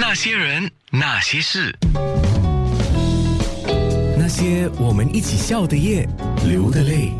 那些人，那些事，那些我们一起笑的夜，流的泪。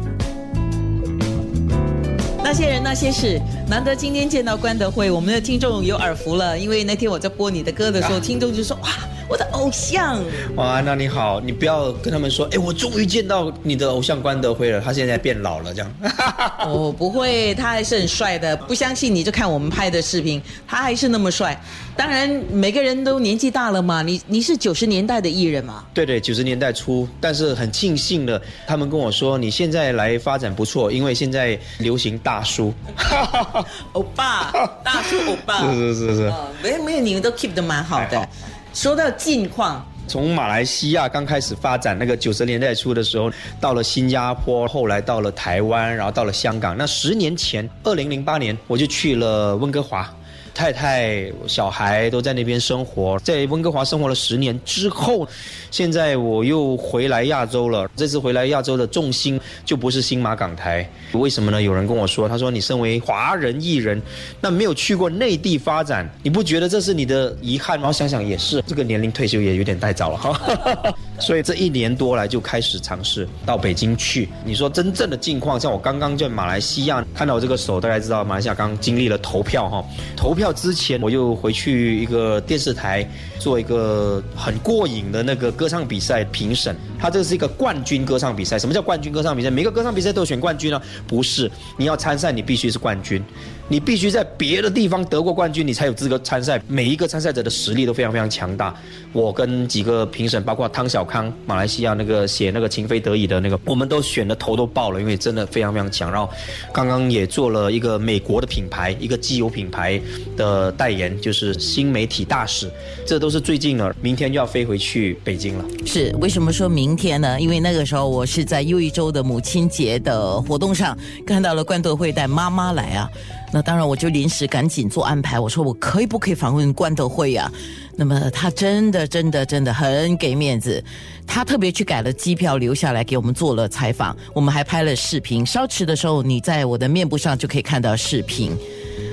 那些人那些事，难得今天见到关德辉，我们的听众有耳福了，因为那天我在播你的歌的时候，听众就说哇。我的偶像，哇，安娜你好，你不要跟他们说，哎，我终于见到你的偶像关德辉了，他现在变老了这样。哦，不会，他还是很帅的，不相信你就看我们拍的视频，他还是那么帅。当然，每个人都年纪大了嘛，你你是九十年代的艺人嘛？对对，九十年代初，但是很庆幸的，他们跟我说你现在来发展不错，因为现在流行大叔，欧巴，大叔欧巴，是是是是，没有没有，你们都 keep 的蛮好的。说到近况，从马来西亚刚开始发展，那个九十年代初的时候，到了新加坡，后来到了台湾，然后到了香港。那十年前，二零零八年，我就去了温哥华。太太、小孩都在那边生活，在温哥华生活了十年之后，现在我又回来亚洲了。这次回来亚洲的重心就不是新马港台，为什么呢？有人跟我说，他说你身为华人艺人，那没有去过内地发展，你不觉得这是你的遗憾吗？想想也是，这个年龄退休也有点太早了哈。所以这一年多来就开始尝试到北京去。你说真正的境况，像我刚刚在马来西亚看到我这个手，大家知道马来西亚刚经历了投票哈，投票。之前我又回去一个电视台做一个很过瘾的那个歌唱比赛评审，他这是一个冠军歌唱比赛。什么叫冠军歌唱比赛？每个歌唱比赛都选冠军啊？不是，你要参赛，你必须是冠军。你必须在别的地方得过冠军，你才有资格参赛。每一个参赛者的实力都非常非常强大。我跟几个评审，包括汤小康，马来西亚那个写那个情非得已的那个，我们都选的头都爆了，因为真的非常非常强。然后刚刚也做了一个美国的品牌，一个机油品牌的代言，就是新媒体大使。这都是最近了，明天就要飞回去北京了。是为什么说明天呢？因为那个时候我是在又一周的母亲节的活动上看到了关德会带妈妈来啊。那当然，我就临时赶紧做安排。我说我可以不可以访问关德辉呀？那么他真的真的真的很给面子，他特别去改了机票留下来给我们做了采访，我们还拍了视频。稍迟的时候，你在我的面部上就可以看到视频。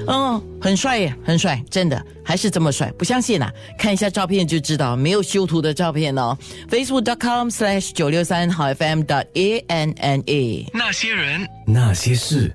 嗯，很帅耶，很帅，真的还是这么帅？不相信啊？看一下照片就知道，没有修图的照片哦。Facebook.com/slash 九六三好 FM 的 A N N A。那些人，那些事。